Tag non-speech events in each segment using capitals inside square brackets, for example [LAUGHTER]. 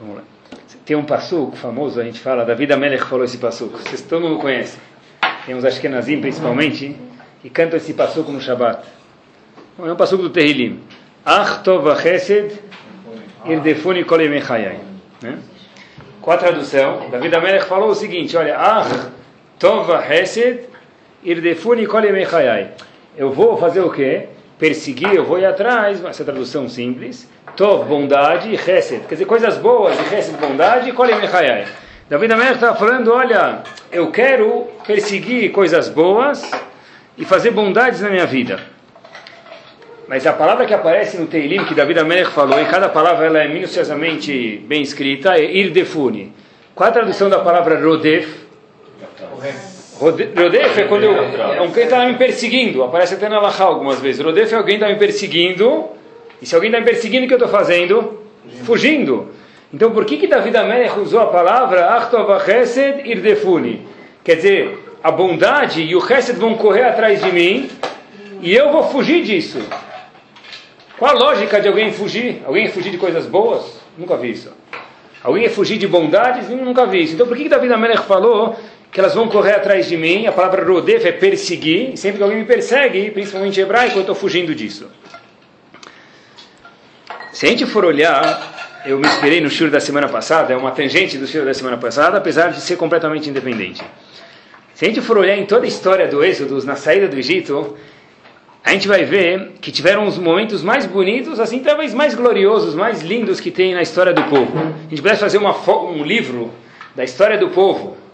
Vamos lá. Tem um passuco famoso, a gente fala, David Amelech falou esse passuco. Vocês todo mundo conhece. Tem uns Ashkenazim, principalmente, que cantam esse passuco no Shabbat. É um passuco do Terrilim. Ach tov chesed irdefuni kol né? Qual a tradução? David Amelech falou o seguinte, olha, Ach tov chesed irdefuni kol Eu vou fazer o quê? Perseguir, eu vou ir atrás, essa tradução simples, Tov, bondade, e. Quer dizer, coisas boas, e Chesed, bondade, e Kolim Echayai. David Amelech estava falando, olha, eu quero perseguir coisas boas e fazer bondades na minha vida. Mas a palavra que aparece no Teilim, que David Amelech falou, e cada palavra ela é minuciosamente bem escrita, é Irdefuni. Qual a tradução da palavra Rodef? Rodef é quando eu, é um quem está me perseguindo, aparece até na Lachá algumas vezes. Rodef é alguém que está me perseguindo e se alguém está me perseguindo, o que eu estou fazendo? Fugindo. Então, por que que David Amelech usou a palavra Achtov Chesed Irdefuni? Quer dizer, a bondade e o Chesed vão correr atrás de mim e eu vou fugir disso. Qual a lógica de alguém fugir? Alguém fugir de coisas boas? Nunca vi isso. Alguém fugir de bondades? Nunca vi isso. Então, por que que David Amelech falou que elas vão correr atrás de mim? A palavra Rodef é perseguir. Sempre que alguém me persegue, principalmente hebraico, eu estou fugindo disso. Se a gente for olhar, eu me inspirei no shur da semana passada, é uma tangente do shur da semana passada, apesar de ser completamente independente. Se a gente for olhar em toda a história do Êxodo, na saída do Egito, a gente vai ver que tiveram os momentos mais bonitos, assim, talvez mais gloriosos, mais lindos que tem na história do povo. A gente pudesse fazer uma, um livro da história do povo,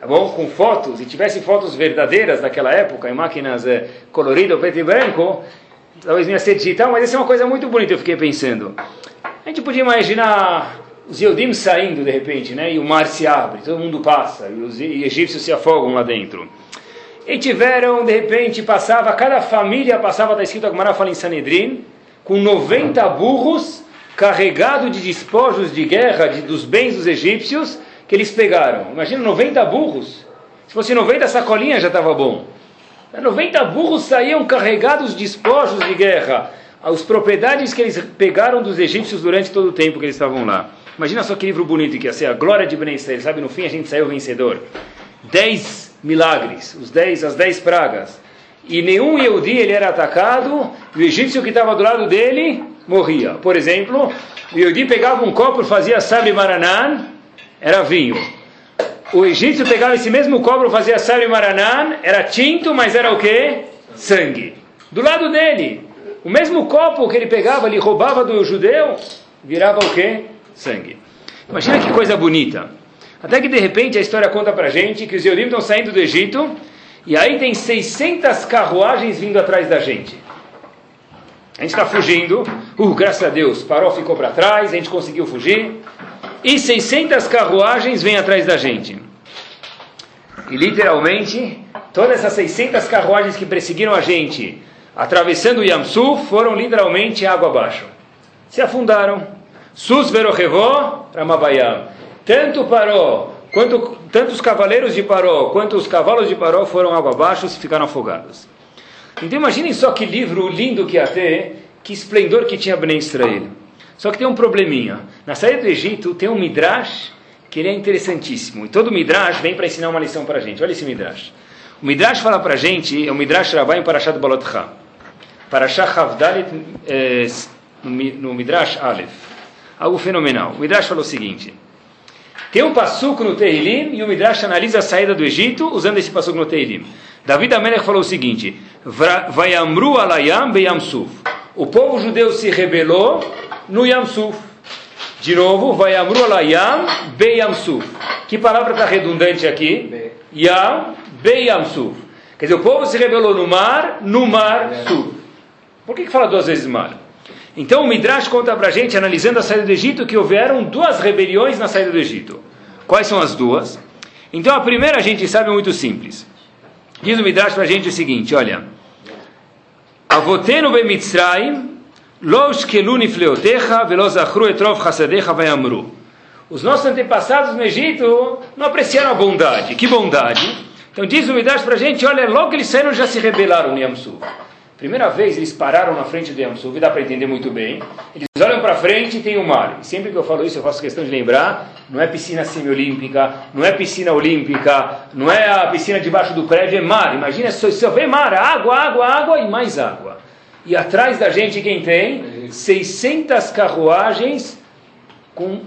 tá bom? Com fotos, e tivesse fotos verdadeiras daquela época, em máquinas é, coloridas, preto e branco, talvez não ia ser digital, mas essa é uma coisa muito bonita, eu fiquei pensando. A gente podia imaginar os Yodim saindo de repente, né? E o mar se abre, todo mundo passa, e os egípcios se afogam lá dentro. E tiveram, de repente, passava, cada família passava, está escrito, a Gemara fala em Sanedrin, com 90 burros carregados de despojos de guerra de, dos bens dos egípcios que eles pegaram. Imagina 90 burros. Se fosse 90 sacolinhas já estava bom. 90 burros saíam carregados de despojos de guerra, as propriedades que eles pegaram dos egípcios durante todo o tempo que eles estavam lá. Imagina só que livro bonito que ia ser a glória de Ben sabe? No fim a gente saiu vencedor. Dez milagres, os dez, as dez pragas. E nenhum Yehudi ele era atacado, e o egípcio que estava do lado dele morria. Por exemplo, o Yehudi pegava um copo fazia sabe maranan, era vinho o egípcio pegava esse mesmo cobre, fazia sábio maranã, era tinto, mas era o que? Sangue. Do lado dele, o mesmo copo que ele pegava, ele roubava do judeu, virava o que? Sangue. Imagina que coisa bonita. Até que de repente a história conta pra gente que os Eudim estão saindo do Egito e aí tem 600 carruagens vindo atrás da gente. A gente está fugindo, uh, graças a Deus, parou, ficou para trás, a gente conseguiu fugir e 600 carruagens vêm atrás da gente. E literalmente, todas essas 600 carruagens que perseguiram a gente, atravessando o Yamsu, foram literalmente água abaixo. Se afundaram. Sus verochevó ramabayam. Tanto Paró, quanto, tanto os cavaleiros de Paró, quanto os cavalos de Paró foram água abaixo e ficaram afogados. Então imaginem só que livro lindo que ia ter, que esplendor que tinha Ben Israel. Só que tem um probleminha. Na saída do Egito tem um Midrash que ele é interessantíssimo. E todo Midrash vem para ensinar uma lição para a gente. Olha esse Midrash. O Midrash fala para a gente, é o Midrash Rabbah em Parashat Balotcha. Parashat Havdalit é, no Midrash Aleph. Algo fenomenal. O Midrash falou o seguinte. Tem um passuco no Tehilim e o Midrash analisa a saída do Egito usando esse passuco no Tehilim. David Amelech falou o seguinte: Vayamru alayam beyamsuf. O povo judeu se rebelou no Yamsuf. De novo, vai Amru Alayam Be Yamsuf. Que palavra está redundante aqui? Be. Yam Be Yamsuf. Quer dizer, o povo se rebelou no mar, no mar Suf. Por que, que fala duas vezes mar? Então o Midrash conta para a gente, analisando a saída do Egito, que houveram duas rebeliões na saída do Egito. Quais são as duas? Então a primeira a gente sabe muito simples. Diz o Midrash para a gente o seguinte, olha. Avotenu be Mitzrayim os nossos antepassados no Egito não apreciaram a bondade. Que bondade? Então diz o Midrash para a gente, olha, logo que eles saíram já se rebelaram no Yamsu. Primeira vez eles pararam na frente do Yamsuf, dá para entender muito bem. Eles olham para frente e tem o mar. E sempre que eu falo isso, eu faço questão de lembrar: não é piscina semiolímpica, não é piscina olímpica, não é a piscina debaixo do prédio, é mar. Imagina só, só vê mar, água, água, água e mais água. E atrás da gente quem tem? 600 carruagens com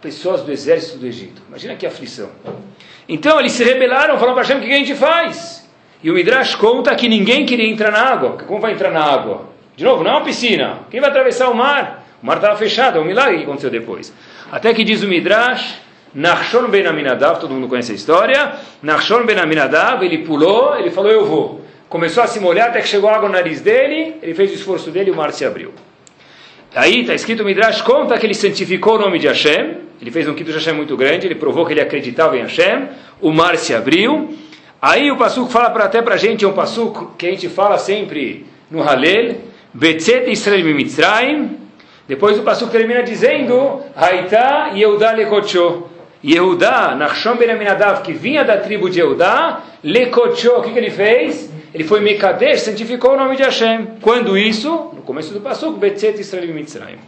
pessoas do exército do Egito. Imagina que aflição. Então eles se rebelaram, falaram para Hashem: o que a gente faz? E o Midrash conta que ninguém queria entrar na água. Como vai entrar na água? De novo, não é uma piscina. Quem vai atravessar o mar? O mar estava fechado, é um milagre que aconteceu depois. Até que diz o Midrash, Nachshon ben Aminadav, todo mundo conhece a história, Nachshon ben Aminadav, ele pulou, ele falou, eu vou. Começou a se molhar até que chegou água no nariz dele, ele fez o esforço dele e o mar se abriu. Aí está escrito, o Midrash conta que ele santificou o nome de Hashem, ele fez um Kiddush Hashem muito grande, ele provou que ele acreditava em Hashem, o mar se abriu, Aí o Passuco fala pra, até para a gente, é um Passuco que a gente fala sempre no Halel, Betzet Israel Mitzrayim, depois o Passuco termina dizendo, Haitá Yehudá Lekocho. Yehudá, Nachshon Ben Aminadav, que vinha da tribo de Yehudá, Lekocho, o que, que ele fez? Ele foi Mekadesh, santificou o nome de Hashem. Quando isso? No começo do Passuco, Betzet Israel Mitzrayim.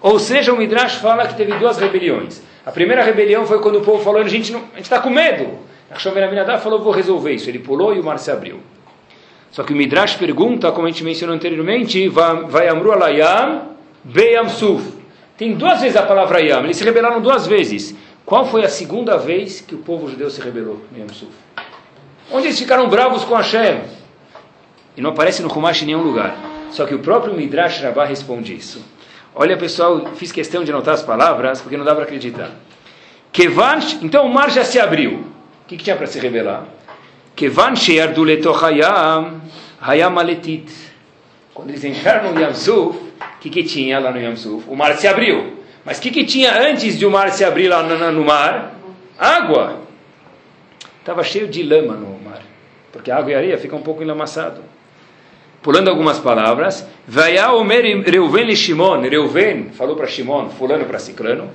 Ou seja, o Midrash fala que teve duas rebeliões. A primeira rebelião foi quando o povo falou, a gente está com medo. Nachshon Ben Aminadab falou, vou resolver isso. Ele pulou e o mar se abriu. Só que o Midrash pergunta, como a gente mencionou anteriormente, vai Amru alayam beyam suf. Tem duas vezes a palavra yam, eles se rebelaram duas vezes. Qual foi a segunda vez que o povo judeu se rebelou no Yam Suf? Onde eles ficaram bravos com Hashem? E não aparece no Humash em nenhum lugar. Só que o próprio Midrash Rabbah responde isso. Olha pessoal, fiz questão de anotar as palavras, porque não dá para acreditar. Kevansh, então o mar já se abriu que, que tinha para se revelar? Kevan she'ardu letochayam hayam aletit. Quando eles entraram no Yamsuf, o que, que tinha lá no Yamsuf? O mar se abriu. Mas o que, que tinha antes de o mar se abrir lá no, no mar? Água. Estava cheio de lama no mar. Porque água e areia ficam um pouco enlamaçado. Pulando algumas palavras. Vaya omer Reuven le Shimon. Reuven falou para Shimon, fulano para Ciclano.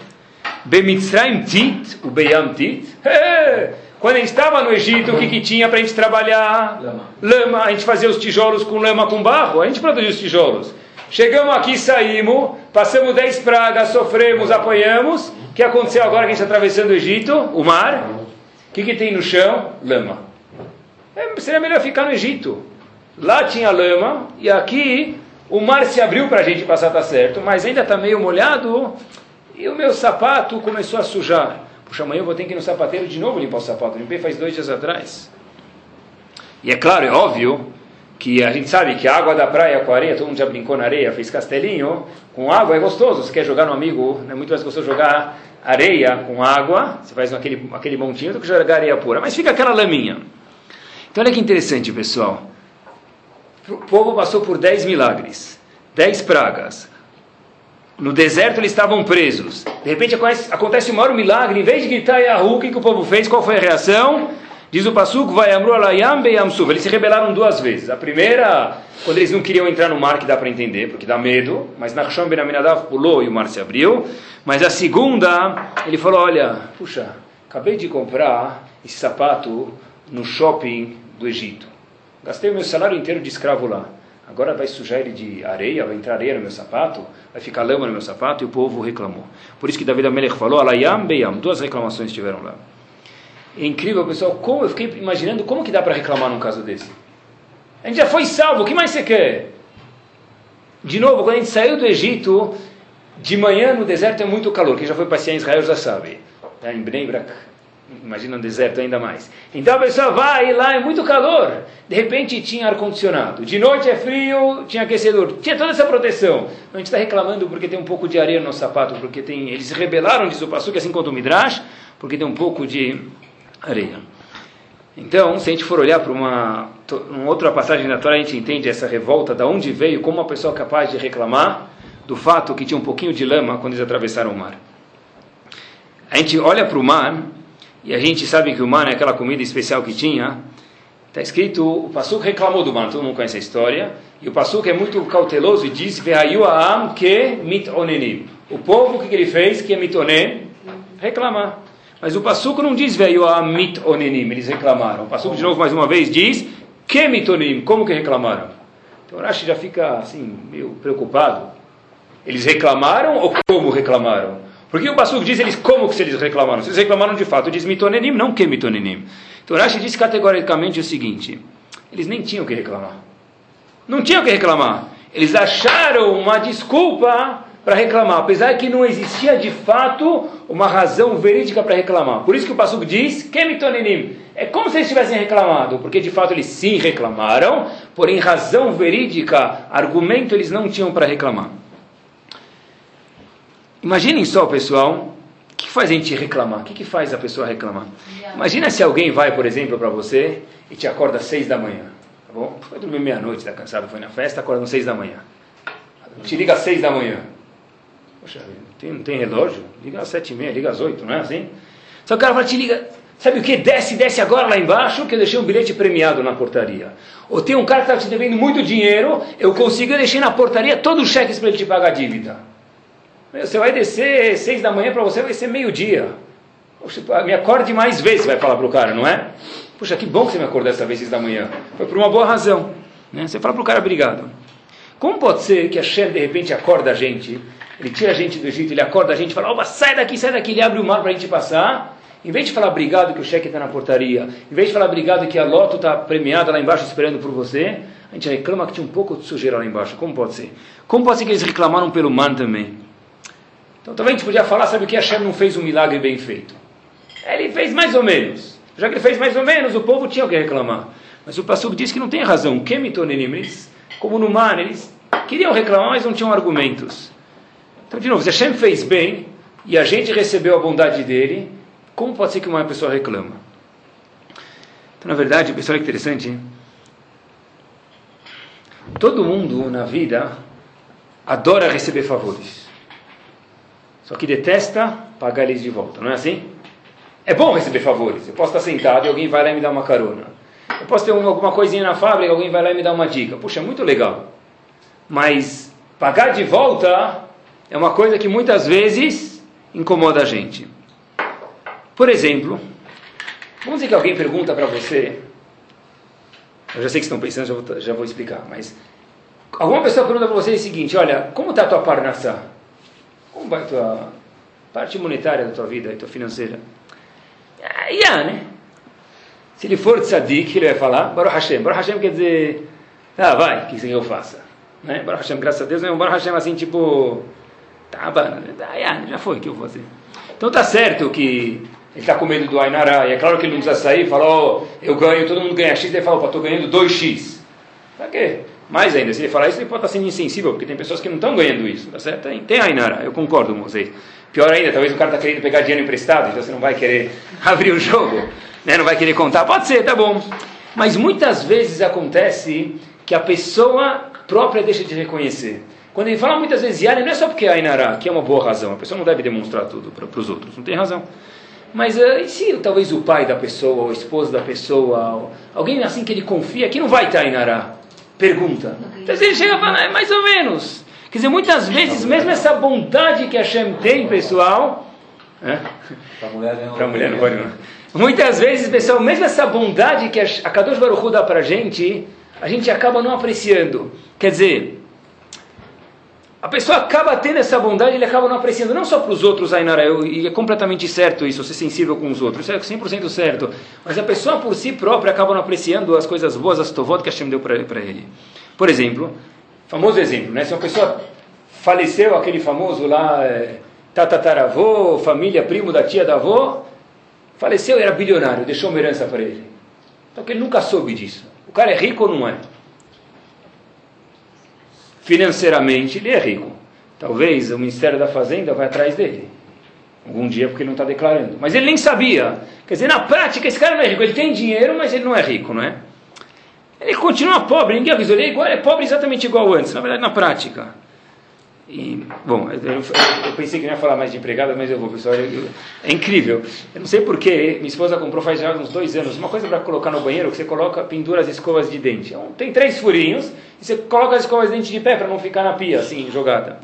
Bemitzraim tit, o Beyam tit. [LAUGHS] Quando a gente estava no Egito, o que, que tinha para a gente trabalhar? Lama. lama. A gente fazia os tijolos com lama com barro, a gente produzia os tijolos. Chegamos aqui, saímos, passamos dez pragas, sofremos, apanhamos. O que aconteceu agora que a gente está atravessando o Egito? O mar. Que, que tem no chão? Lama. É, seria melhor ficar no Egito. Lá tinha lama e aqui o mar se abriu para a gente passar, tá certo, mas ainda está meio molhado e o meu sapato começou a sujar. Puxa, amanhã eu vou ter que ir no sapateiro de novo limpar o sapato. limpei faz dois dias atrás. E é claro, é óbvio, que a gente sabe que a água da praia com areia, todo mundo já brincou na areia, fez castelinho, com água é gostoso. Você quer jogar no amigo, é muito mais gostoso jogar areia com água, você faz aquele, aquele montinho do que jogar areia pura. Mas fica aquela laminha. Então olha que interessante, pessoal. O povo passou por dez milagres, dez pragas, no deserto eles estavam presos. De repente acontece um maior milagre. Em vez de gritar Yahu, o que o povo fez? Qual foi a reação? Diz o Pasuk, vai Amru alayam beyamsuf. Eles se rebelaram duas vezes. A primeira, quando eles não queriam entrar no mar, que dá para entender, porque dá medo. Mas Nachshon ben Aminadav pulou e o mar se abriu. Mas a segunda, ele falou, olha, puxa, acabei de comprar esse sapato no shopping do Egito. Gastei o meu salário inteiro de escravo lá. Agora vai sujar ele de areia, vai entrar areia no meu sapato, vai ficar lama no meu sapato, e o povo reclamou. Por isso que David Amelech falou, Alayam Beyam, duas reclamações tiveram lá. É incrível, pessoal, como eu fiquei imaginando como que dá para reclamar num caso desse. A gente já foi salvo, o que mais você quer? De novo, quando a gente saiu do Egito, de manhã no deserto é muito calor, quem já foi passear em Israel já sabe. Tá em Bnei Imagina um deserto ainda mais. Então a pessoa vai lá, é muito calor. De repente tinha ar-condicionado. De noite é frio, tinha aquecedor. Tinha toda essa proteção. A gente está reclamando porque tem um pouco de areia no sapato, porque tem, eles se rebelaram, diz o Passuque, assim quanto o Midrash, porque tem um pouco de areia. Então, se a gente for olhar para uma, uma outra passagem da Torá, a gente entende essa revolta, da onde veio, como uma pessoa é capaz de reclamar do fato que tinha um pouquinho de lama quando eles atravessaram o mar. A gente olha para o mar e a gente sabe que o man é aquela comida especial que tinha. Está escrito, o Pasuk reclamou do man, todo mundo conhece a história. E o Pasuk é muito cauteloso e diz, que mitonenim. O povo, o que, que ele fez? Que é? Reclamar. Mas o Pasuk não diz am mitonenim, eles reclamaram. O Pasuk, de novo, mais uma vez, diz, que mitonenim? Como que reclamaram? Então Rashi já fica assim, meio preocupado. Eles reclamaram ou como reclamaram? Porque o Pasuk diz eles como que eles reclamaram? Se eles reclamaram de fato, diz mitonenim, não que mitonenim. Então Rashi diz categoricamente o seguinte: eles nem tinham que reclamar. Não tinham que reclamar. Eles acharam uma desculpa para reclamar, apesar que não existia de fato uma razão verídica para reclamar. Por isso que o Pasuk diz, Kemitonenim, é como se eles tivessem reclamado, porque de fato eles sim reclamaram, porém razão verídica, argumento eles não tinham para reclamar. Imaginem só, pessoal, o que faz a gente reclamar? O que, que faz a pessoa reclamar? Imagina se alguém vai, por exemplo, para você e te acorda às seis da manhã. Tá bom? Foi dormir meia-noite, está cansado, foi na festa, acorda às seis da manhã. Te liga às seis da manhã. Poxa, tem, não tem relógio? Liga às sete e meia, liga às oito, não é assim? Só o cara fala, te liga, sabe o que? Desce, desce agora lá embaixo, que eu deixei um bilhete premiado na portaria. Ou tem um cara que está te devendo muito dinheiro, eu consigo, eu deixei na portaria todo o cheque para ele te pagar a dívida. Você vai descer seis da manhã, para você vai ser meio-dia. Me acorde mais vezes, vai falar para o cara, não é? Puxa, que bom que você me acordou dessa vez seis da manhã. Foi por uma boa razão. Né? Você fala para o cara, obrigado. Como pode ser que a Shem de repente acorda a gente ele tira a gente do Egito, ele acorda a gente e fala, Oba, sai daqui, sai daqui, ele abre o mar para a gente passar. Em vez de falar obrigado que o cheque está na portaria, em vez de falar obrigado que a loto está premiada lá embaixo esperando por você, a gente reclama que tinha um pouco de sujeira lá embaixo. Como pode ser? Como pode ser que eles reclamaram pelo man também? Então também a gente podia falar, sabe o que? Hashem não fez um milagre bem feito. Ele fez mais ou menos. Já que ele fez mais ou menos, o povo tinha o que reclamar. Mas o pastor disse que não tem razão. Eles, como no mar, eles queriam reclamar, mas não tinham argumentos. Então, de novo, se fez bem e a gente recebeu a bondade dele, como pode ser que uma pessoa reclama? Então, na verdade, pessoal, é interessante. Hein? Todo mundo na vida adora receber favores. Só que detesta pagar eles de volta, não é assim? É bom receber favores. Eu posso estar sentado e alguém vai lá e me dá uma carona. Eu posso ter alguma coisinha na fábrica, alguém vai lá e me dá uma dica. Puxa, é muito legal. Mas pagar de volta é uma coisa que muitas vezes incomoda a gente. Por exemplo, vamos dizer que alguém pergunta para você, eu já sei que estão pensando, já vou, já vou explicar, mas alguma pessoa pergunta para você o seguinte, olha, como está a tua parnassá? Como vai a tua parte monetária da tua vida, a tua financeira? Ah, yeah, né? Se ele for tzadik, ele vai falar, Baruch Hashem. Baruch Hashem quer dizer, ah, vai, o que que eu faça? Né? Baruch Hashem, graças a Deus, não é um Baruch Hashem assim, tipo, Tá, já foi, o que eu vou fazer? Então tá certo que ele está com medo do Ainara, e é claro que ele não precisa sair e falar, oh, eu ganho, todo mundo ganha X, ele fala, opa, estou ganhando 2X. Pra quê? Mais ainda, se ele falar isso, ele pode estar sendo insensível, porque tem pessoas que não estão ganhando isso, tá certo? Tem, tem Ainara, eu concordo com vocês. Pior ainda, talvez o cara está querendo pegar dinheiro emprestado, então você não vai querer [LAUGHS] abrir o jogo, né? não vai querer contar. Pode ser, tá bom. Mas muitas vezes acontece que a pessoa própria deixa de reconhecer. Quando ele fala muitas vezes Yane, não é só porque é Ainara, que é uma boa razão. A pessoa não deve demonstrar tudo para os outros, não tem razão. Mas uh, e se talvez o pai da pessoa, ou o esposo da pessoa, alguém assim que ele confia, que não vai estar Ainara? Pergunta. Então ele chega e fala, é mais ou menos. Quer dizer, muitas vezes, mesmo essa bondade que a Shem tem, pessoal. Para mulher, não, mulher não pode não. Muitas vezes, pessoal, mesmo essa bondade que a Kadosh Baruch Hu dá para a gente, a gente acaba não apreciando. Quer dizer, a pessoa acaba tendo essa bondade, ele acaba não apreciando, não só para os outros, Ainara, e é completamente certo isso, ser sensível com os outros, isso é 100% certo, mas a pessoa por si própria acaba não apreciando as coisas boas, as tovot que a Hashem deu para ele. Por exemplo, famoso exemplo, né? se uma pessoa faleceu, aquele famoso lá, é, tatataravô, família, primo da tia da avó, faleceu, era bilionário, deixou uma herança para ele. Só que ele nunca soube disso. O cara é rico ou não é? Financeiramente ele é rico. Talvez o Ministério da Fazenda vai atrás dele. Algum dia porque ele não está declarando. Mas ele nem sabia. Quer dizer, na prática esse cara não é rico. Ele tem dinheiro, mas ele não é rico, não é? Ele continua pobre, ninguém avisou. Ele é, igual, é pobre exatamente igual antes, na verdade, na prática. E, bom, eu, eu, eu, pensei que não ia falar mais de empregada, mas eu vou, pessoal. Eu, é incrível. Eu não sei porquê, minha esposa comprou faz já uns dois anos uma coisa para colocar no banheiro que você coloca, pendura as escovas de dente. Então, tem três furinhos e você coloca as escovas de dente de pé para não ficar na pia, assim, jogada.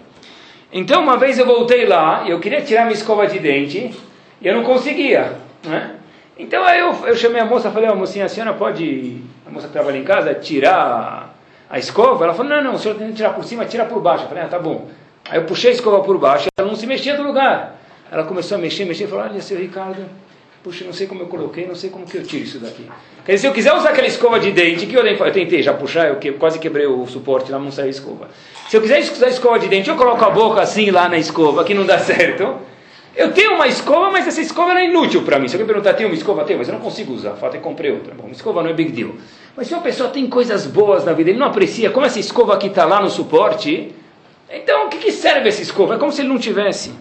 Então, uma vez eu voltei lá e eu queria tirar minha escova de dente e eu não conseguia, né? Então aí eu, eu chamei a moça falei, oh, mocinha, a senhora pode, a moça que trabalha em casa, tirar a escova, ela falou, não, não, o senhor tem que tirar por cima, tira por baixo. Eu falei, ah, tá bom. Aí eu puxei a escova por baixo, ela não se mexia do lugar. Ela começou a mexer, mexer, falou, olha, seu Ricardo, puxa, não sei como eu coloquei, não sei como que eu tiro isso daqui. Quer dizer, se eu quiser usar aquela escova de dente, que eu, eu tentei já puxar, eu que, quase quebrei o suporte lá, não saiu a escova. Se eu quiser usar a escova de dente, eu coloco a boca assim lá na escova, que não dá [LAUGHS] certo. Eu tenho uma escova, mas essa escova é inútil para mim. Se alguém perguntar, tem uma escova? Tem, mas eu não consigo usar. Falta é que comprei outra. Bom, uma escova não é big deal. Mas se uma pessoa tem coisas boas na vida, ele não aprecia, como essa escova aqui está lá no suporte, então o que, que serve essa escova? É como se ele não tivesse.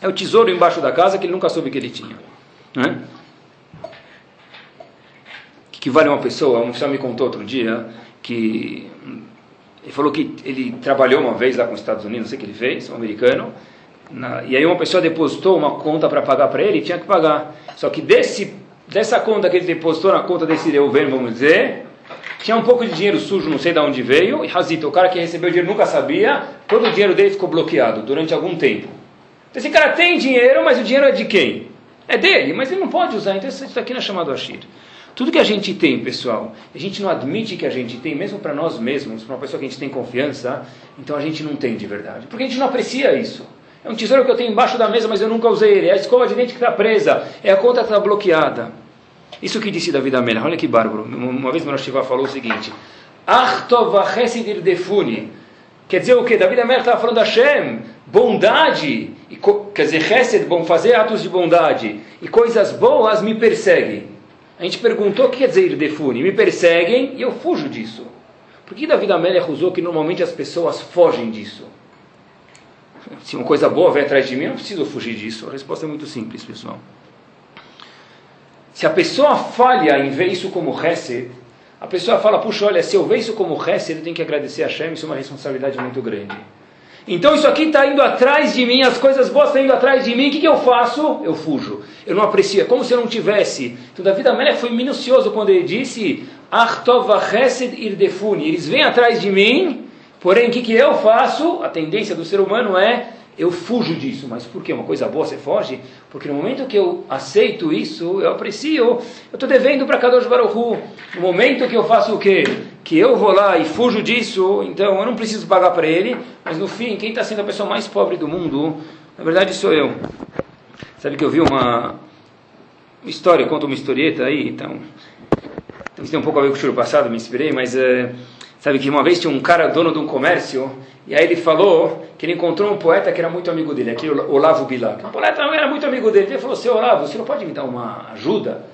É o tesouro embaixo da casa que ele nunca soube que ele tinha. Né? O que, que vale uma pessoa? Uma pessoa me contou outro dia que ele falou que ele trabalhou uma vez lá com os Estados Unidos, não sei o que ele fez, um americano, na, e aí uma pessoa depositou uma conta para pagar para ele e tinha que pagar. Só que desse, dessa conta que ele depositou na conta desse governo, vamos dizer, tinha um pouco de dinheiro sujo, não sei de onde veio, e Hazito, o cara que recebeu o dinheiro nunca sabia, todo o dinheiro dele ficou bloqueado durante algum tempo. Então, esse cara tem dinheiro, mas o dinheiro é de quem? É dele, mas ele não pode usar, então isso aqui não é chamado Ashir. Tudo que a gente tem, pessoal, a gente não admite que a gente tem, mesmo para nós mesmos, para uma pessoa que a gente tem confiança, então a gente não tem de verdade. Porque a gente não aprecia isso. É um tesouro que eu tenho embaixo da mesa, mas eu nunca usei ele. É a escova de dente que está presa. É a conta que está bloqueada. Isso que disse Davi Amelha. Olha que bárbaro. Uma vez Manosh falou o seguinte. Quer dizer o que? Davi Amelha estava falando Hashem. Bondade. E, quer dizer, Hesed, bom, fazer atos de bondade. E coisas boas me perseguem. A gente perguntou o que quer dizer Irdefuni. Me perseguem e eu fujo disso. Por que Davi Amelha usou que normalmente as pessoas fogem disso? Se uma coisa boa vem atrás de mim, eu não preciso fugir disso. A resposta é muito simples, pessoal. Se a pessoa falha em ver isso como Hesed, a pessoa fala, puxa, olha, se eu ver isso como Hesed, eu tenho que agradecer a Hashem, isso é uma responsabilidade muito grande. Então isso aqui está indo atrás de mim, as coisas boas estão indo atrás de mim, o que, que eu faço? Eu fujo. Eu não aprecio, é como se eu não tivesse. Então Davi Amelech foi minucioso quando ele disse, Achtova Irdefuni, eles vêm atrás de mim, Porém, o que, que eu faço? A tendência do ser humano é eu fujo disso. Mas por que? Uma coisa boa você foge? Porque no momento que eu aceito isso, eu aprecio, eu estou devendo para Kadosh Baruchu. No momento que eu faço o quê? Que eu vou lá e fujo disso, então eu não preciso pagar para ele, mas no fim, quem está sendo a pessoa mais pobre do mundo, na verdade sou eu. Sabe que eu vi uma história, conta uma historieta aí, então. Tem um pouco a ver com o choro passado, me inspirei, mas. Uh, Sabe que uma vez tinha um cara dono de um comércio, e aí ele falou que ele encontrou um poeta que era muito amigo dele, aquele Olavo Bilac. O poeta era muito amigo dele. Ele falou, seu Olavo, você não pode me dar uma ajuda?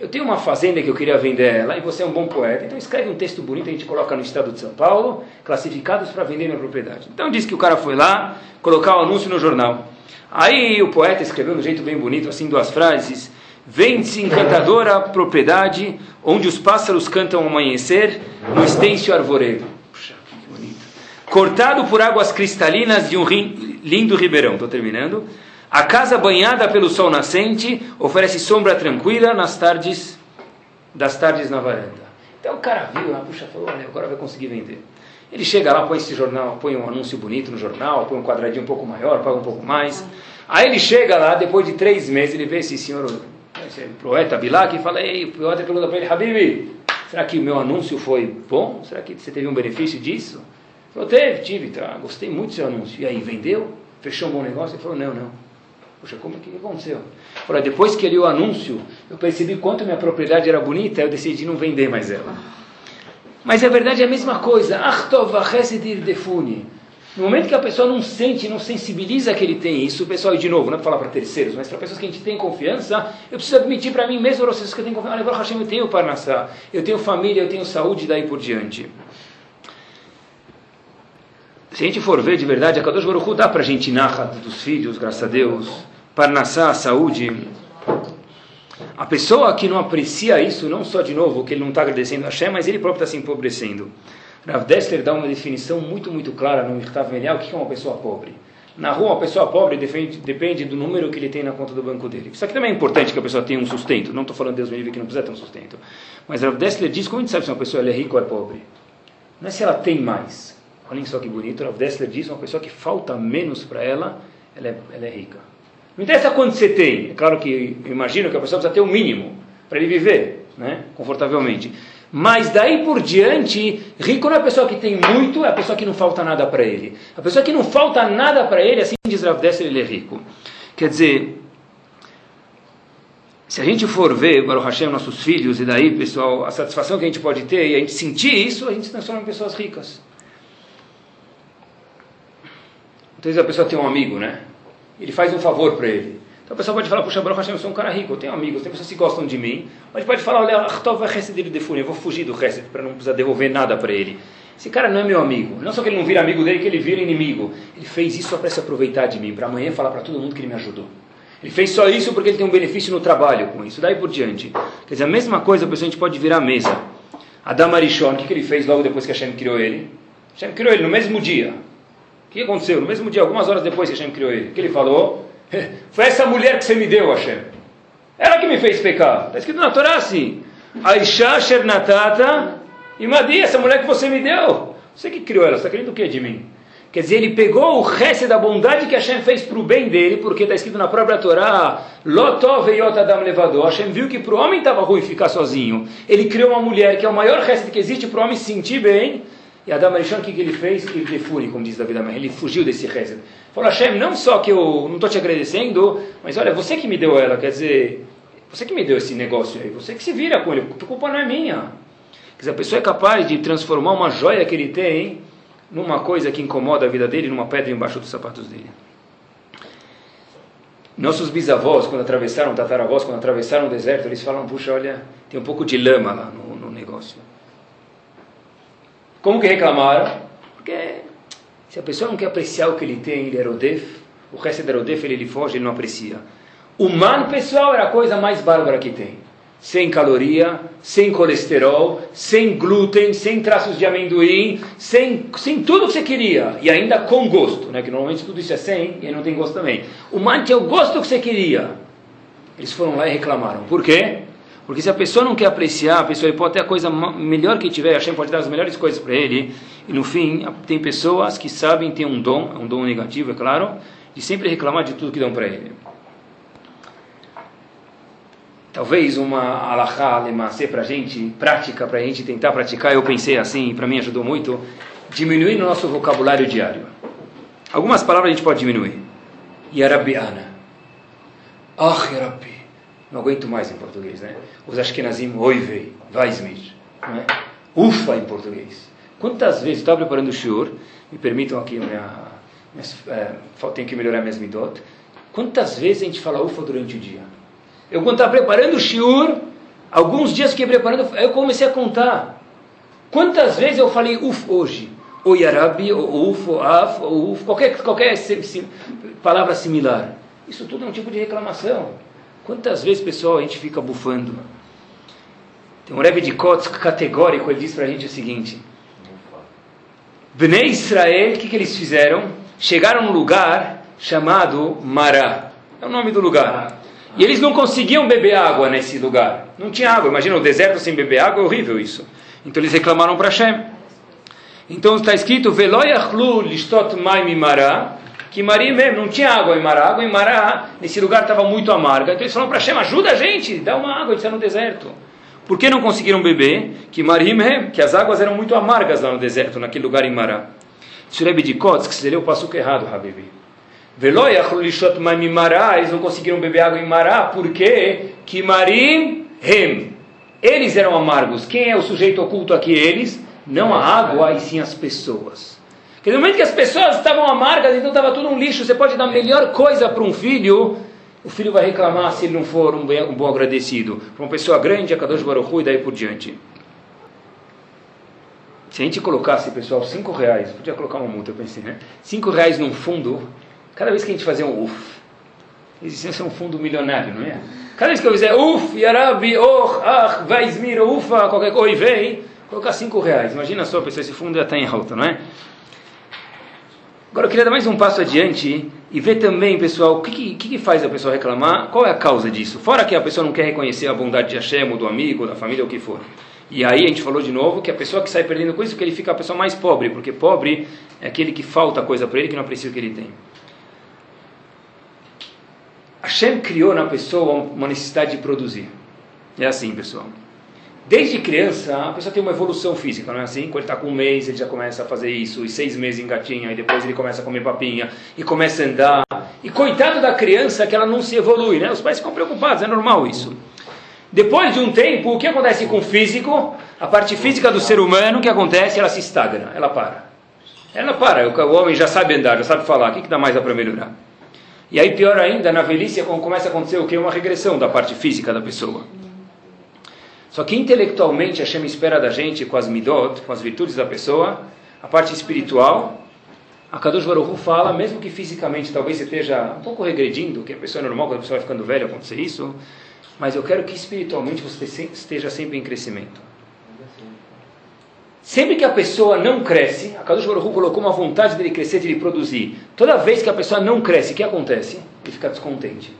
Eu tenho uma fazenda que eu queria vender ela, e você é um bom poeta, então escreve um texto bonito, a gente coloca no estado de São Paulo, classificados para vender na propriedade. Então disse que o cara foi lá, colocar o anúncio no jornal. Aí o poeta escreveu de um jeito bem bonito, assim, duas frases. Vende-se encantadora propriedade, onde os pássaros cantam ao amanhecer, no estêncio arvoredo. Puxa, que bonito. Cortado por águas cristalinas de um rim, lindo ribeirão. Estou terminando. A casa banhada pelo sol nascente oferece sombra tranquila nas tardes das tardes na varanda. Então o cara viu, ah, puxa, falou, olha, agora vai conseguir vender. Ele chega lá, põe esse jornal, põe um anúncio bonito no jornal, põe um quadradinho um pouco maior, paga um pouco mais. Aí ele chega lá, depois de três meses, ele vê esse senhor esse poeta Bilak fala, ei, o poeta pergunta para ele, Habib, será que o meu anúncio foi bom? Será que você teve um benefício disso? Ele falou, teve, tive, tá, gostei muito do seu anúncio. E aí, vendeu? Fechou um bom negócio? Ele falou, não, não. Poxa, como que aconteceu? Falou, depois que eu li o anúncio, eu percebi quanto minha propriedade era bonita, eu decidi não vender mais ela. Mas a verdade é a mesma coisa. Achtov defuni. No momento que a pessoa não sente, não sensibiliza que ele tem isso, pessoal, e de novo, não é para falar para terceiros, mas para pessoas que a gente tem confiança, eu preciso admitir para mim mesmo, vocês que eu tenho confiança, olha, Hashem, eu tenho Parnassá, eu tenho família, eu tenho saúde, daí por diante. Se a gente for ver de verdade, a Kadosh Baruch dá para a gente narra dos filhos, graças a Deus, Parnassá, saúde. A pessoa que não aprecia isso, não só de novo, que ele não está agradecendo a Hashem, mas ele próprio está se empobrecendo. Rav Dessler dá uma definição muito, muito clara no Mirtav Menial, o que é uma pessoa pobre. Na rua, uma pessoa pobre depende, depende do número que ele tem na conta do banco dele. Isso aqui também é importante que a pessoa tenha um sustento. Não estou falando Deus me livre que não precisa ter um sustento. Mas Rav Dessler diz, como a gente sabe se uma pessoa é rica ou é pobre? Não é se ela tem mais. Olhem só que bonito. Rav Dessler diz, uma pessoa que falta menos para ela, ela é, ela é rica. Não interessa quanto você tem. É claro que eu imagino que a pessoa precisa ter o um mínimo para ele viver né, confortavelmente. Mas daí por diante, rico não é a pessoa que tem muito, é a pessoa que não falta nada para ele. A pessoa que não falta nada para ele, assim diz Rav Dessler, ele é rico. Quer dizer, se a gente for ver, Baruch Hashem, nossos filhos, e daí, pessoal, a satisfação que a gente pode ter e a gente sentir isso, a gente se transforma em pessoas ricas. Então, a pessoa tem um amigo, né? Ele faz um favor para ele. Então a pessoa pode falar, puxa, Baruch Hashem, eu sou um cara rico, eu tenho amigos, tem pessoas que gostam de mim. Mas pode falar, olha, eu vou fugir do resto para não precisar devolver nada para ele. Esse cara não é meu amigo. Não só que ele não vira amigo dele, que ele vira inimigo. Ele fez isso só para se aproveitar de mim, para amanhã falar para todo mundo que ele me ajudou. Ele fez só isso porque ele tem um benefício no trabalho com isso. Daí por diante. Quer dizer, a mesma coisa, a pessoa a gente pode virar a mesa. Adam Arishon, o que, que ele fez logo depois que Hashem criou ele? Hashem criou ele no mesmo dia. O que aconteceu? No mesmo dia, algumas horas depois que Hashem criou ele. O que ele falou? Foi essa mulher que você me deu, Hashem. Ela que me fez pecar. Está escrito na Torá assim. Aisha Shernatata Imadi, essa mulher que você me deu. Você que criou ela, você está querendo o que de mim? Quer dizer, ele pegou o resto da bondade que Hashem fez para o bem dele, porque está escrito na própria Torá, Lotov Adam levador. Hashem viu que para o homem estava ruim ficar sozinho. Ele criou uma mulher que é o maior resto que existe para o homem se sentir bem. E Adam Arishon, o que, que ele fez? Ele defune, como diz David Amar. Ele fugiu desse resto. Falou, Hashem, não só que eu não estou te agradecendo, mas olha, você que me deu ela, quer dizer, você que me deu esse negócio aí, você que se vira com ele, a culpa não é minha. Quer dizer, a pessoa é capaz de transformar uma joia que ele tem numa coisa que incomoda a vida dele, numa pedra embaixo dos sapatos dele. Nossos bisavós, quando atravessaram, tataravós, quando atravessaram o deserto, eles falam, puxa, olha, tem um pouco de lama lá no, no negócio. Como que reclamaram? Porque se a pessoa não quer apreciar o que ele tem, ele é rodef, o resto é rodef, ele, ele foge, ele não aprecia. Humano, pessoal, era a coisa mais bárbara que tem. Sem caloria, sem colesterol, sem glúten, sem traços de amendoim, sem, sem tudo que você queria. E ainda com gosto, né? que normalmente tudo isso é sem e não tem gosto também. O man tinha o gosto que você queria. Eles foram lá e reclamaram. Por quê? Porque se a pessoa não quer apreciar, a pessoa pode ter a coisa melhor que tiver, a Hashem pode dar as melhores coisas para ele, e no fim, tem pessoas que sabem ter um dom, um dom negativo, é claro, de sempre reclamar de tudo que dão para ele. Talvez uma alahá lemacê para a gente, prática para a gente tentar praticar, eu pensei assim, para mim ajudou muito, diminuir no nosso vocabulário diário. Algumas palavras a gente pode diminuir. Yarabiana. Ah, Yarabi. Não aguento mais em português, né? Os Ashkenazim, oivei, vaismir. É? Ufa em português. Quantas vezes, estava preparando o shiur, me permitam aqui, minha, minha, é, tenho que melhorar minhas midot. Quantas vezes a gente fala ufa durante o dia? Eu, quando estava preparando o shiur, alguns dias que preparando, eu comecei a contar. Quantas vezes eu falei uf hoje? Ou yarabi, ou uf, ou af, ou uf, qualquer, qualquer palavra similar. Isso tudo é um tipo de reclamação. Quantas vezes, pessoal, a gente fica bufando? Tem um Rebbe de Kotsk categórico, ele diz para a gente o seguinte: Bnei Israel, o que, que eles fizeram? Chegaram num lugar chamado Mará. É o nome do lugar. E eles não conseguiam beber água nesse lugar. Não tinha água. Imagina o deserto sem beber água, é horrível isso. Então eles reclamaram para Hashem. Então está escrito: Veloyachlu listot maim mará que Maria mesmo não tinha água em Mará. Água em Mará, nesse lugar estava muito amarga. Então eles falaram para Hashem, ajuda a gente, dá uma água, a gente está no deserto. Por que não conseguiram beber? Que Marim, que as águas eram muito amargas lá no deserto, naquele lugar em Mará. Surebe de Kotsk, você leu o passo errado, Habibi. Veloyachlulishot Mará, eles não conseguiram beber água em Mará, porque que Marim, eles eram amargos. Quem é o sujeito oculto aqui? Eles, não a água, e sim as pessoas. Porque no momento que as pessoas estavam amargas, então estava tudo um lixo. Você pode dar a melhor coisa para um filho, o filho vai reclamar se ele não for um, bem, um bom agradecido. Para uma pessoa grande, a Kadosh Baruch e daí por diante. Se a gente colocasse, pessoal, cinco reais, podia colocar uma multa, eu pensei, né? Cinco reais num fundo, cada vez que a gente fazia um uf, existia um fundo milionário, não é? Cada vez que eu fizer uf, yarabi, oh, ah, vaismir, ufa, qualquer coisa, vem, colocar cinco reais. Imagina só, pessoal, esse fundo já está em alta, não é? Agora eu queria dar mais um passo adiante e ver também, pessoal, o que, que, que, faz a pessoa reclamar, qual é a causa disso. Fora que a pessoa não quer reconhecer a bondade de Hashem, ou do amigo, da família, ou o que for. E aí a gente falou de novo que a pessoa que sai perdendo com isso, que ele fica a pessoa mais pobre, porque pobre é aquele que falta coisa para ele, que não aprecia o que ele tem. Hashem criou na pessoa uma necessidade de produzir. É assim, pessoal. Desde criança, a pessoa tem uma evolução física, não é assim? Quando ele está com um mês, ele já começa a fazer isso, e seis meses engatinha, e depois ele começa a comer papinha, e começa a andar. E coitado da criança que ela não se evolui, né? Os pais ficam preocupados, é normal isso. Depois de um tempo, o que acontece com o físico? A parte física do ser humano, o que acontece? Ela se estagna, ela para. Ela para, o homem já sabe andar, já sabe falar, o que, que dá mais para melhorar? E aí, pior ainda, na velhice começa a acontecer o que? Uma regressão da parte física da pessoa. Só que intelectualmente a Hashem espera da gente, com as midot, com as virtudes da pessoa, a parte espiritual, a Kadosh Baruch fala, mesmo que fisicamente talvez você esteja um pouco regredindo, que a pessoa é normal quando a pessoa vai ficando velha acontecer isso, mas eu quero que espiritualmente você esteja sempre em crescimento. Sempre que a pessoa não cresce, a Kadosh Baruch colocou uma vontade dele crescer, de ele produzir. Toda vez que a pessoa não cresce, o que acontece? Ele fica descontente.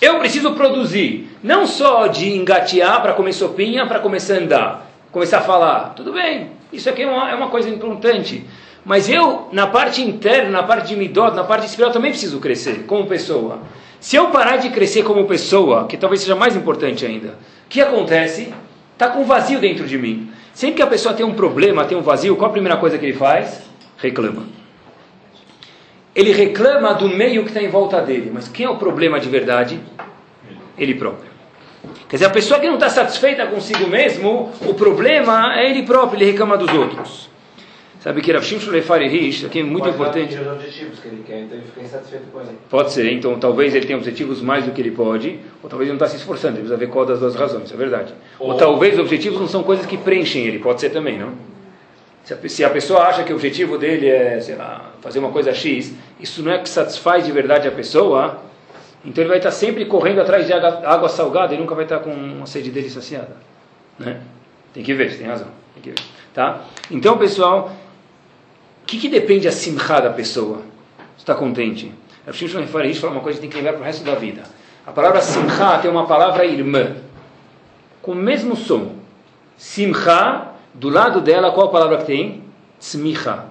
Eu preciso produzir, não só de engatear para comer sopinha, para começar a andar, começar a falar. Tudo bem, isso aqui é uma, é uma coisa importante. Mas eu, na parte interna, na parte de midot, na parte espiritual, também preciso crescer como pessoa. Se eu parar de crescer como pessoa, que talvez seja mais importante ainda, o que acontece? Está com vazio dentro de mim. Sempre que a pessoa tem um problema, tem um vazio, qual a primeira coisa que ele faz? Reclama. Ele reclama do meio que está em volta dele. Mas quem é o problema de verdade? Ele próprio. Quer dizer, a pessoa que não está satisfeita consigo mesmo, o problema é ele próprio, ele reclama dos outros. Sabe que Rav Shimshon Lefari Rish, aqui é muito Pode importante. Os objetivos que ele quer, então ele fica insatisfeito com ele. Pode ser, então talvez ele tenha objetivos mais do que ele pode, ou talvez ele não está se esforçando, ele precisa ver qual das duas razões, é verdade. Ou, ou talvez os objetivos não são coisas que preenchem ele, pode ser também, não? Se a, pessoa acha que o objetivo dele é, sei lá, fazer uma coisa X, isso não é que satisfaz de verdade a pessoa, então ele vai estar sempre correndo atrás de água, salgada e nunca vai estar com uma sede dele saciada. Né? Tem que ver, você tem razão. Tem que ver. Tá? Então, pessoal, o que, que depende a simcha da pessoa? Está contente? A Shimshon Refarish fala uma coisa que tem que lembrar para o resto da vida. A palavra simcha tem uma palavra irmã, com o mesmo som. Simcha, do lado dela, qual a palavra que tem? Tzmicha.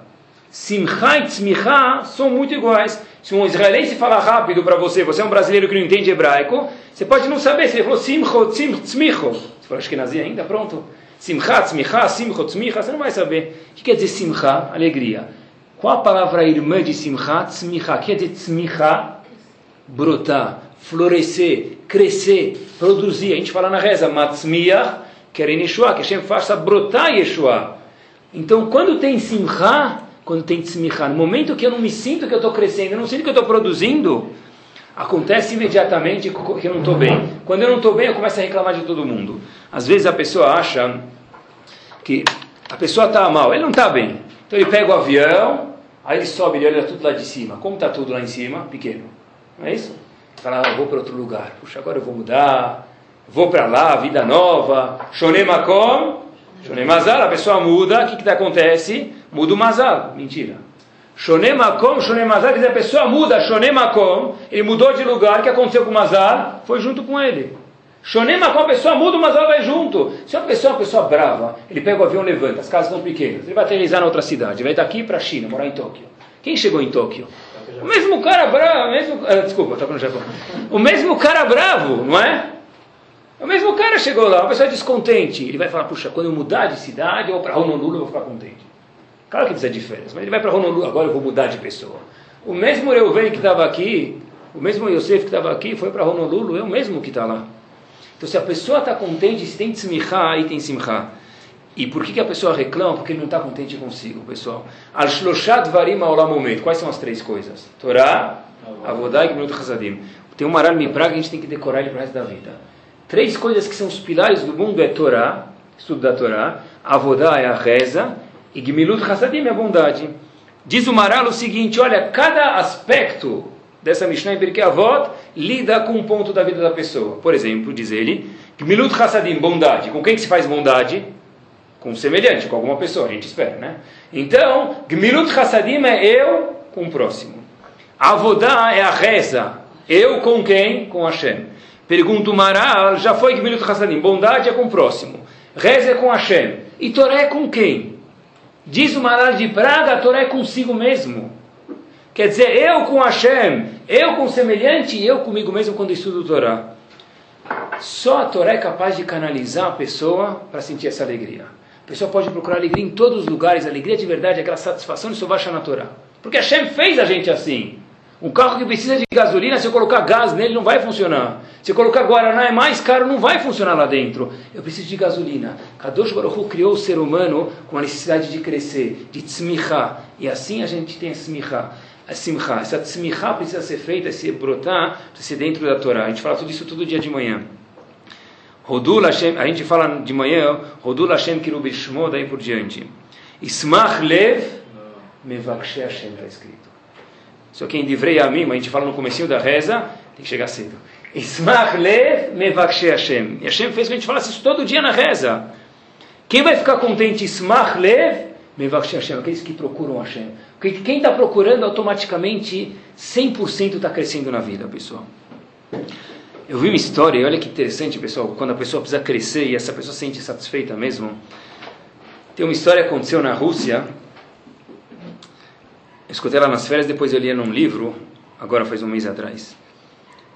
Simcha e tzmicha são muito iguais. Se um israelense falar rápido para você, você é um brasileiro que não entende hebraico, você pode não saber se ele falou simcho, tzmicho. Você fala Ashkenazi ainda? Pronto. Simcha, tzmicha, simcho, tzmicha, você não vai saber. O que quer dizer simcha? Alegria. Qual a palavra irmã de simcha? Tzmicha. Que quer dizer tzmicha? Brotar, florescer, crescer, produzir. A gente fala na reza, matzmiach, querem Yeshua, que Hashem faça brotar Yeshua. Então, quando tem simcha, quando tem tzmicha, no momento que eu não me sinto que eu estou crescendo, eu não sinto que eu estou produzindo, acontece imediatamente que eu não estou bem. Quando eu não estou bem, eu começo a reclamar de todo mundo. Às vezes a pessoa acha que a pessoa está mal, ele não está bem. Então ele pega o avião, aí ele sobe, ele olha tudo lá de cima. Como está tudo lá em cima? Pequeno. Não é isso? Fala, ah, vou para outro lugar. Puxa, agora eu vou mudar. Vou para lá, vida nova. Shonemakom. Shonemazal, a pessoa muda. O que, que acontece? Muda o mazal. Mentira. Shonemakom, Shonemazal, quer dizer, a pessoa muda Shonemakom. Ele mudou de lugar. O que aconteceu com o mazal? Foi junto com ele. Shonema com a pessoa muda, mas ela vai junto. Se uma pessoa é uma pessoa brava, ele pega o avião, levanta, as casas estão pequenas, ele vai aterrizar na outra cidade, vai daqui para a China, morar em Tóquio. Quem chegou em Tóquio? O mesmo cara bravo, mesmo, ah, desculpa, estou no Japão. O mesmo cara bravo, não é? O mesmo cara chegou lá, uma pessoa descontente. Ele vai falar, puxa, quando eu mudar de cidade ou para Honolulu eu vou ficar contente. Claro que precisa de férias, mas ele vai para Honolulu, agora eu vou mudar de pessoa. O mesmo Reuven que estava aqui, o mesmo Yosef que estava aqui, foi para Honolulu, é o mesmo que está lá. Então, se a pessoa está contente, se tem tzmicha, aí tem simcha. E por que, que a pessoa reclama? Porque ele não está contente consigo, pessoal. al shloshad varim moment. Quais são as três coisas? Torá, Avodá e Gemilut Hasadim. Tem um Maral Mipra que a gente tem que decorar ele para o resto da vida. Três coisas que são os pilares do mundo é Torá, estudo da Torá, Avodá é a reza, e Gemilut Hasadim é a bondade. Diz o Maral o seguinte, olha, cada aspecto dessa Mishnah em Pirkei Avot lida com um ponto da vida da pessoa. Por exemplo, diz ele, Gmilut Hasadim, bondade. Com quem que se faz bondade? Com um semelhante, com alguma pessoa, a gente espera, né? Então, Gmilut Hasadim é eu com o próximo. Avodá é a reza. Eu com quem? Com Hashem. Pergunta o Maral, já foi Gmilut Hasadim. Bondade é com o próximo. Reza é com Hashem. E Torá é com quem? Diz o Maral de Praga, a Torá é consigo mesmo. Quer dizer, eu com Hashem, eu com o semelhante e eu comigo mesmo quando estudo o Torá. Só a Torá é capaz de canalizar a pessoa para sentir essa alegria. A pessoa pode procurar alegria em todos os lugares. A alegria de verdade aquela satisfação de baixa na Torá. Porque Hashem fez a gente assim. Um carro que precisa de gasolina, se eu colocar gás nele, não vai funcionar. Se eu colocar Guaraná é mais caro, não vai funcionar lá dentro. Eu preciso de gasolina. Kadosh Baruch Hu criou o ser humano com a necessidade de crescer, de tzmicha. E assim a gente tem a tzmicha. A simcha. Essa tzmicha precisa ser feita, se brotar, precisa ser dentro da Torá. A gente fala tudo isso todo dia de manhã. Rodul Hashem, a gente fala de manhã, Rodul Hashem Kirubishmo, daí por diante. Ismach Lev Mevakshe Hashem, está escrito. Só que em Divrei Amim, a gente fala no comecinho da reza, tem que chegar cedo. Ismach Lev Mevakshe Hashem. E Hashem fez que a gente falasse isso todo dia na reza. Quem vai ficar contente? Ismach Lev Mevakshe Hashem. Aqueles que procuram Hashem. Porque quem está procurando, automaticamente, 100% está crescendo na vida, pessoal. Eu vi uma história, e olha que interessante, pessoal, quando a pessoa precisa crescer e essa pessoa se sente satisfeita mesmo. Tem uma história que aconteceu na Rússia. Escutei ela nas férias, depois eu li num livro, agora faz um mês atrás.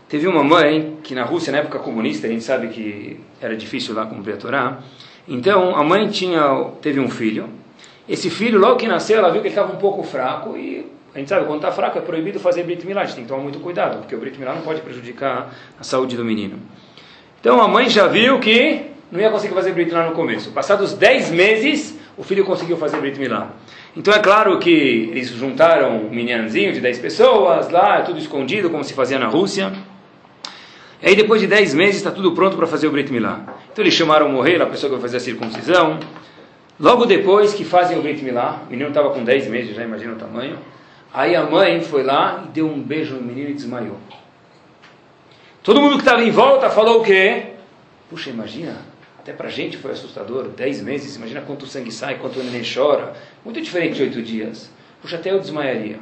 Teve uma mãe que na Rússia, na época comunista, a gente sabe que era difícil lá cumprir a Torá. Então a mãe tinha, teve um filho. Esse filho, logo que nasceu, ela viu que ele estava um pouco fraco e a gente sabe, quando está fraco é proibido fazer Brit Milá, a gente tem que tomar muito cuidado, porque o Brit Milá não pode prejudicar a saúde do menino. Então a mãe já viu que não ia conseguir fazer Brit Milá no começo. Passados 10 meses, o filho conseguiu fazer Brit Milá. Então é claro que eles juntaram um minyanzinho de 10 pessoas lá, tudo escondido, como se fazia na Rússia. E aí depois de 10 meses está tudo pronto para fazer o Brit Milá. Então eles chamaram o Morrer, a pessoa que vai fazer a circuncisão. Logo depois que fazem o Brit Milá, o menino estava com 10 meses, já imagina o tamanho. Aí a mãe foi lá e deu um beijo no menino e desmaiou. Todo mundo que estava em volta falou o quê? Puxa, imagina, até para a gente foi assustador, 10 meses, imagina quanto sangue sai, quanto o neném chora. Muito diferente de oito dias. Puxa, até eu desmaiaria.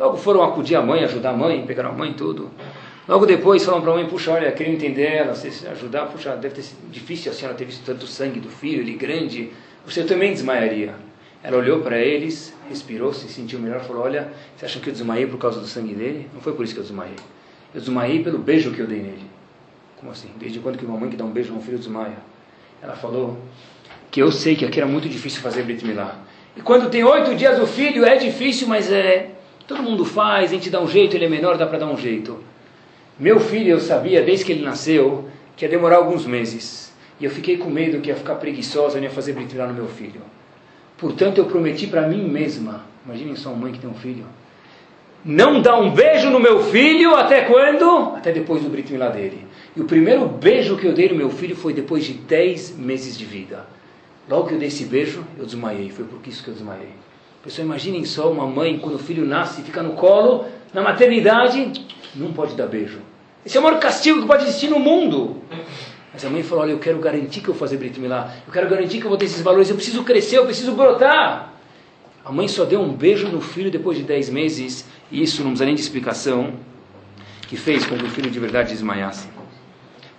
Logo foram acudir a mãe, ajudar a mãe, pegaram a mãe e tudo. Logo depois falaram para a mãe, puxa, olha, queria entender ela, se ajudar, puxa, deve ter sido difícil a senhora ter visto tanto sangue do filho, ele grande, você também desmaiaria. Ela olhou para eles, respirou, se sentiu melhor, falou: Olha, você acha que eu desmaiei por causa do sangue dele? Não foi por isso que eu desmaiei. Eu desmaiei pelo beijo que eu dei nele. Como assim? Desde quando que uma mãe que dá um beijo a um filho desmaia? Ela falou que eu sei que aqui era muito difícil fazer Brit Milá. E quando tem oito dias o filho, é difícil, mas é. Todo mundo faz, a gente dá um jeito, ele é menor, dá para dar um jeito. Meu filho, eu sabia, desde que ele nasceu, que ia demorar alguns meses. E eu fiquei com medo que ia ficar preguiçosa, não ia fazer Brit Milá no meu filho. Portanto, eu prometi para mim mesma, imaginem só uma mãe que tem um filho, não dar um beijo no meu filho até quando? Até depois do Brit Milá dele. E o primeiro beijo que eu dei no meu filho foi depois de 10 meses de vida. Logo que eu dei esse beijo, eu desmaiei. Foi por isso que eu desmaiei. Pessoal, imaginem só uma mãe, quando o filho nasce, fica no colo, na maternidade, não pode dar beijo. Esse é o maior castigo que pode existir no mundo. Mas a mãe falou: Olha, eu quero garantir que eu vou fazer Brit Milá. Eu quero garantir que eu vou ter esses valores. Eu preciso crescer, eu preciso brotar. A mãe só deu um beijo no filho depois de 10 meses. E isso não precisa nem de explicação. Que fez com que o filho de verdade desmaiasse.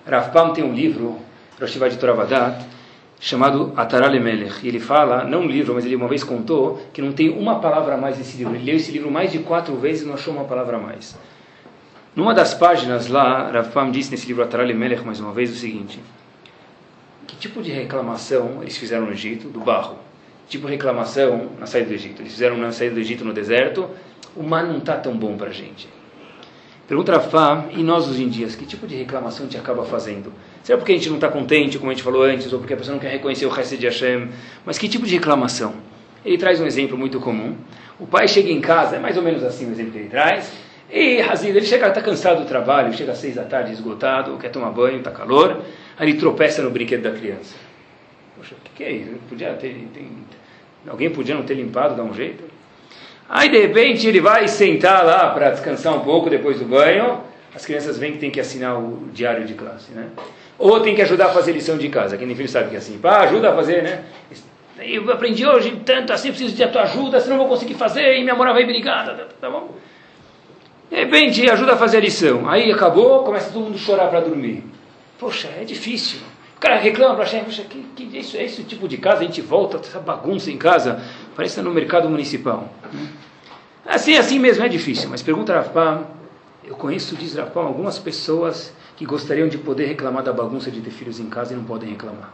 Rav Pam tem um livro, Rosh de Toravadat, chamado Atarale Melech. E ele fala, não um livro, mas ele uma vez contou, que não tem uma palavra a mais nesse livro. Ele leu esse livro mais de quatro vezes e não achou uma palavra a mais. Numa das páginas lá, Rav Pam disse nesse livro Atarali Melech, mais uma vez, o seguinte: Que tipo de reclamação eles fizeram no Egito, do barro? Tipo reclamação na saída do Egito. Eles fizeram na saída do Egito no deserto, o mar não está tão bom para a gente. Pergunta Rav Pam, e nós hoje em dias, que tipo de reclamação a gente acaba fazendo? Será porque a gente não está contente, como a gente falou antes, ou porque a pessoa não quer reconhecer o resto de Hashem? Mas que tipo de reclamação? Ele traz um exemplo muito comum. O pai chega em casa, é mais ou menos assim o exemplo que ele traz e Hazid, ele chega, está cansado do trabalho, chega às seis da tarde esgotado, quer tomar banho, está calor, aí ele tropeça no brinquedo da criança. Poxa, o que, que, é isso? Podia ter, tem, alguém podia não ter limpado, dar um jeito? Aí de repente ele vai sentar lá para descansar um pouco depois do banho, as crianças veem que tem que assinar o diário de classe, né? Ou tem que ajudar a fazer lição de casa, quem tem filho sabe que é assim, pá, ajuda a fazer, né? Eu aprendi hoje tanto assim, preciso de tua ajuda, senão não vou conseguir fazer, e minha mãe vai brigar, tá, tá, tá bom? De repente ajuda a fazer a lição. Aí acabou, começa todo mundo a chorar para dormir. Poxa, é difícil. O cara reclama para a poxa, que, que isso, é esse tipo de casa, a gente volta, essa bagunça em casa, parece no mercado municipal. Assim, assim mesmo é difícil, mas pergunta Rafam, eu conheço, diz Rafam, algumas pessoas que gostariam de poder reclamar da bagunça de ter filhos em casa e não podem reclamar.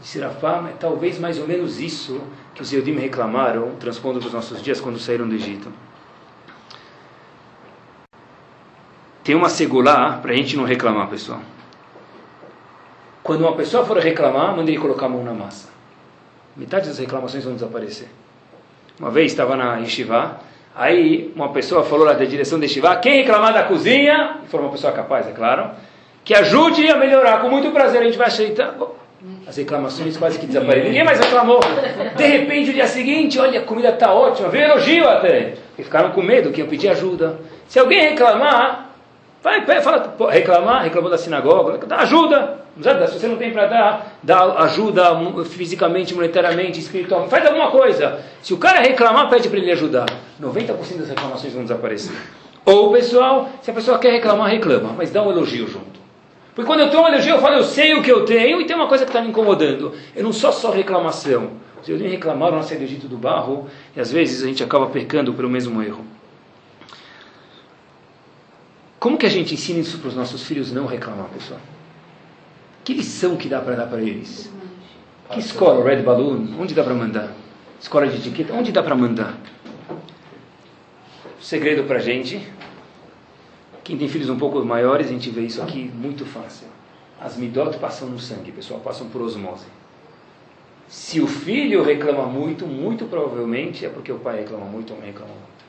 Disse Rafam, é talvez mais ou menos isso que os Yehudim reclamaram, transpondo para os nossos dias, quando saíram do Egito. Tem uma segulá para a gente não reclamar, pessoal. Quando uma pessoa for reclamar, manda ele colocar a mão na massa. Metade das reclamações vão desaparecer. Uma vez estava na Yeshiva, aí uma pessoa falou lá da direção da Yeshiva, quem reclamar da cozinha, e for uma pessoa capaz, é claro, que ajude a melhorar, com muito prazer a gente vai aceitar. As reclamações quase que desapareceram. Ninguém mais reclamou. De repente, no dia seguinte, olha, a comida está ótima, veio elogio até. E ficaram com medo que iam pedir ajuda. Se alguém reclamar, vai, fala, reclamar, reclamou da sinagoga, dá ajuda. Se você não tem para dar, dá ajuda fisicamente, monetariamente, espiritualmente, faz alguma coisa. Se o cara reclamar, pede para ele ajudar. 90% das reclamações vão desaparecer. Ou, pessoal, se a pessoa quer reclamar, reclama, mas dá um elogio junto. Porque quando eu tenho um elogio, eu falo, eu sei o que eu tenho, e tem uma coisa que está me incomodando. Eu não sou só reclamação. Os nem reclamaram na saída do Egito do barro, e às vezes a gente acaba pecando pelo mesmo erro. Como que a gente ensina isso para os nossos filhos não reclamar, pessoal? Que lição que dá para dar para eles? Que escola? Red Balloon? Onde dá para mandar? Escola de etiqueta? Onde dá para mandar? Segredo para a gente. Quem tem filhos um pouco maiores, a gente vê isso aqui muito fácil. As midot passam no sangue, pessoal, passam por osmose. Se o filho reclama muito, muito provavelmente é porque o pai reclama muito ou mãe reclama muito.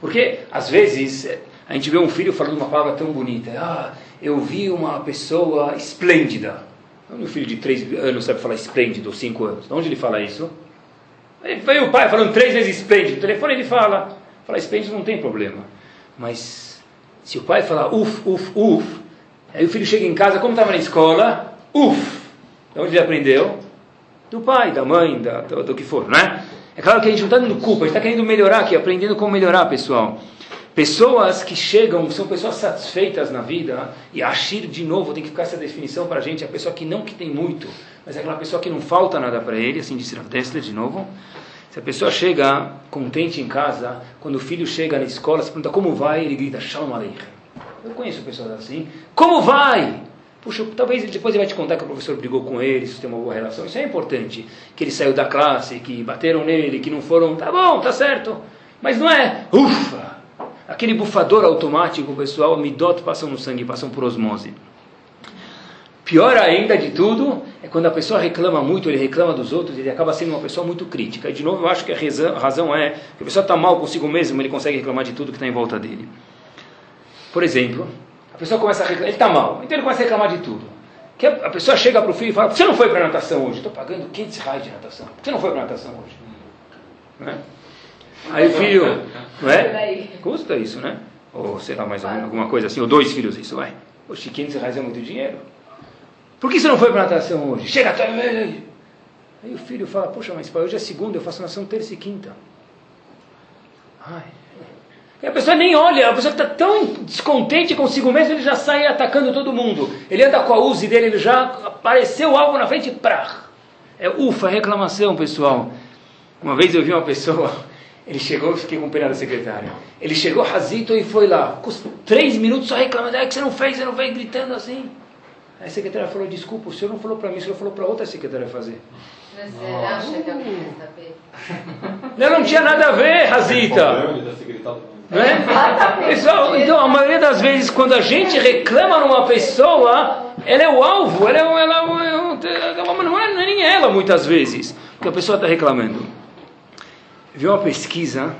Porque, às vezes, a gente vê um filho falando uma palavra tão bonita. Ah, eu vi uma pessoa esplêndida. O filho de três anos sabe falar esplêndido, ou cinco anos. De onde ele fala isso? Aí veio o pai falando três vezes esplêndido. O telefone ele fala. Falar esplêndido não tem problema. Mas se o pai falar uf, uf, uf, aí o filho chega em casa, como estava na escola, uf. De onde ele aprendeu? Do pai, da mãe, da, do, do que for, né? É claro que a gente não está dando culpa, a gente está querendo melhorar aqui, aprendendo como melhorar, pessoal. Pessoas que chegam, são pessoas satisfeitas na vida, e Ashir, de novo, tem que ficar essa definição para a gente, a pessoa que não que tem muito, mas é aquela pessoa que não falta nada para ele, assim disse Rav Dessler, de novo. Se a pessoa chega contente em casa, quando o filho chega na escola, se pergunta como vai, ele grita, Shalom Aleichem. Eu conheço pessoas assim. Como vai? Puxa, talvez depois ele vai te contar que o professor brigou com ele, isso tem uma boa relação. Isso é importante. Que ele saiu da classe, que bateram nele, que não foram. Tá bom, tá certo. Mas não é, ufa, Aquele bufador automático, pessoal, midot passam no sangue, passam por osmose. Pior ainda de tudo é quando a pessoa reclama muito, ele reclama dos outros, ele acaba sendo uma pessoa muito crítica. E de novo, eu acho que a razão é que a pessoa está mal consigo mesmo, ele consegue reclamar de tudo que está em volta dele. Por exemplo, a pessoa começa a reclamar, ele está mal, então ele começa a reclamar de tudo. Que a pessoa chega para o filho e fala: Você não foi para natação hoje? Estou pagando 500 reais de natação. Você não foi para natação hoje? Né? Aí filho, não é? Custa isso, né? Ou sei lá, mais ou menos, alguma coisa assim, ou dois filhos isso, vai. Oxe, 500 reais é muito dinheiro. Por que você não foi para natação hoje? Chega até. Aí o filho fala, poxa, mas pai, hoje é segunda, eu faço natação terça e quinta. Ai. E a pessoa nem olha, a pessoa está tão descontente consigo mesmo, ele já sai atacando todo mundo. Ele anda com a Uzi dele, ele já apareceu algo na frente, prá. É ufa, reclamação, pessoal. Uma vez eu vi uma pessoa ele chegou, eu fiquei com pena da secretária. Ele chegou, Razito, e foi lá. Com três minutos só reclamando, é que você não fez, você não fez, gritando assim. Aí a secretária falou, desculpa, o senhor não falou para mim, o senhor falou para outra secretária fazer. Mas você acha que Não, não tinha nada a ver, Razita. Né? Pessoal, então a maioria das vezes quando a gente reclama numa pessoa, ela é o alvo, ela, é, ela, ela, ela não, é, não é nem ela muitas vezes, que a pessoa está reclamando vi uma pesquisa